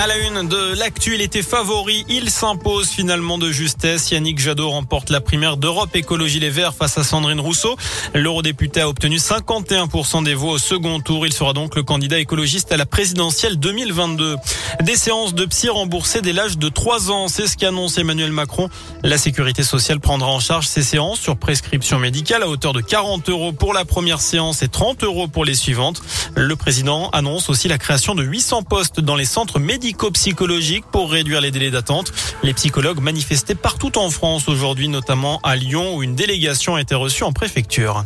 À la une de l'actu, il était favori. Il s'impose finalement de justesse. Yannick Jadot remporte la primaire d'Europe Écologie Les Verts face à Sandrine Rousseau. L'eurodéputé a obtenu 51% des voix au second tour. Il sera donc le candidat écologiste à la présidentielle 2022. Des séances de psy remboursées dès l'âge de 3 ans. C'est ce qu'annonce Emmanuel Macron. La sécurité sociale prendra en charge ces séances sur prescription médicale à hauteur de 40 euros pour la première séance et 30 euros pour les suivantes. Le président annonce aussi la création de 800 postes dans les centres médicaux psychologique pour réduire les délais d'attente. Les psychologues manifestaient partout en France aujourd'hui, notamment à Lyon où une délégation a été reçue en préfecture.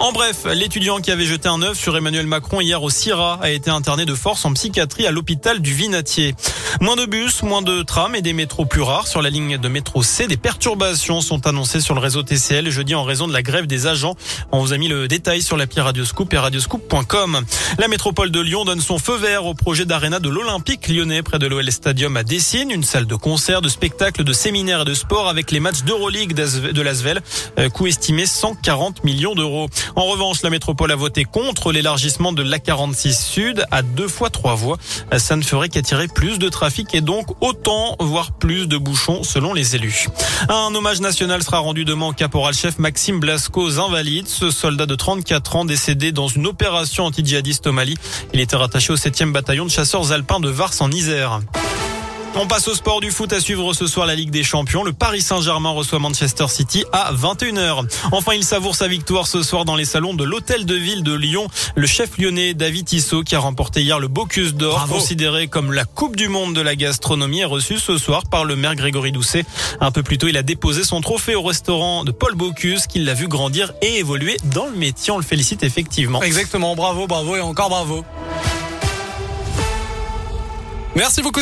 En bref, l'étudiant qui avait jeté un œuf sur Emmanuel Macron hier au CIRA a été interné de force en psychiatrie à l'hôpital du Vinatier. Moins de bus, moins de trams et des métros plus rares sur la ligne de métro C. Des perturbations sont annoncées sur le réseau TCL jeudi en raison de la grève des agents. On vous a mis le détail sur l'appli Radioscoop et radioscoop.com. La métropole de Lyon donne son feu vert au projet d'aréna de l'Olympique lyonnais près de l'OL Stadium à Dessine, une salle de concert, de spectacle, de séminaires et de sport avec les matchs d'Euroleague de l'Asvel, euh, coût estimé 140 millions d'euros. En revanche, la métropole a voté contre l'élargissement de l'A46 Sud à deux fois trois voies. Ça ne ferait qu'attirer plus de trafic et donc autant, voire plus de bouchons selon les élus. Un hommage national sera rendu demain au caporal-chef Maxime Blasco aux Invalides, ce soldat de 34 ans décédé dans une opération anti-djihadiste au Mali. Il était rattaché au 7e bataillon de chasseurs alpins de Vars en Isère. On passe au sport du foot à suivre ce soir la Ligue des Champions. Le Paris Saint-Germain reçoit Manchester City à 21h. Enfin, il savoure sa victoire ce soir dans les salons de l'Hôtel de Ville de Lyon. Le chef lyonnais David Tissot qui a remporté hier le Bocuse d'Or, considéré comme la Coupe du Monde de la gastronomie, est reçu ce soir par le maire Grégory Doucet. Un peu plus tôt, il a déposé son trophée au restaurant de Paul Bocuse qui l'a vu grandir et évoluer dans le métier. On le félicite effectivement. Exactement. Bravo, bravo et encore bravo. Merci beaucoup.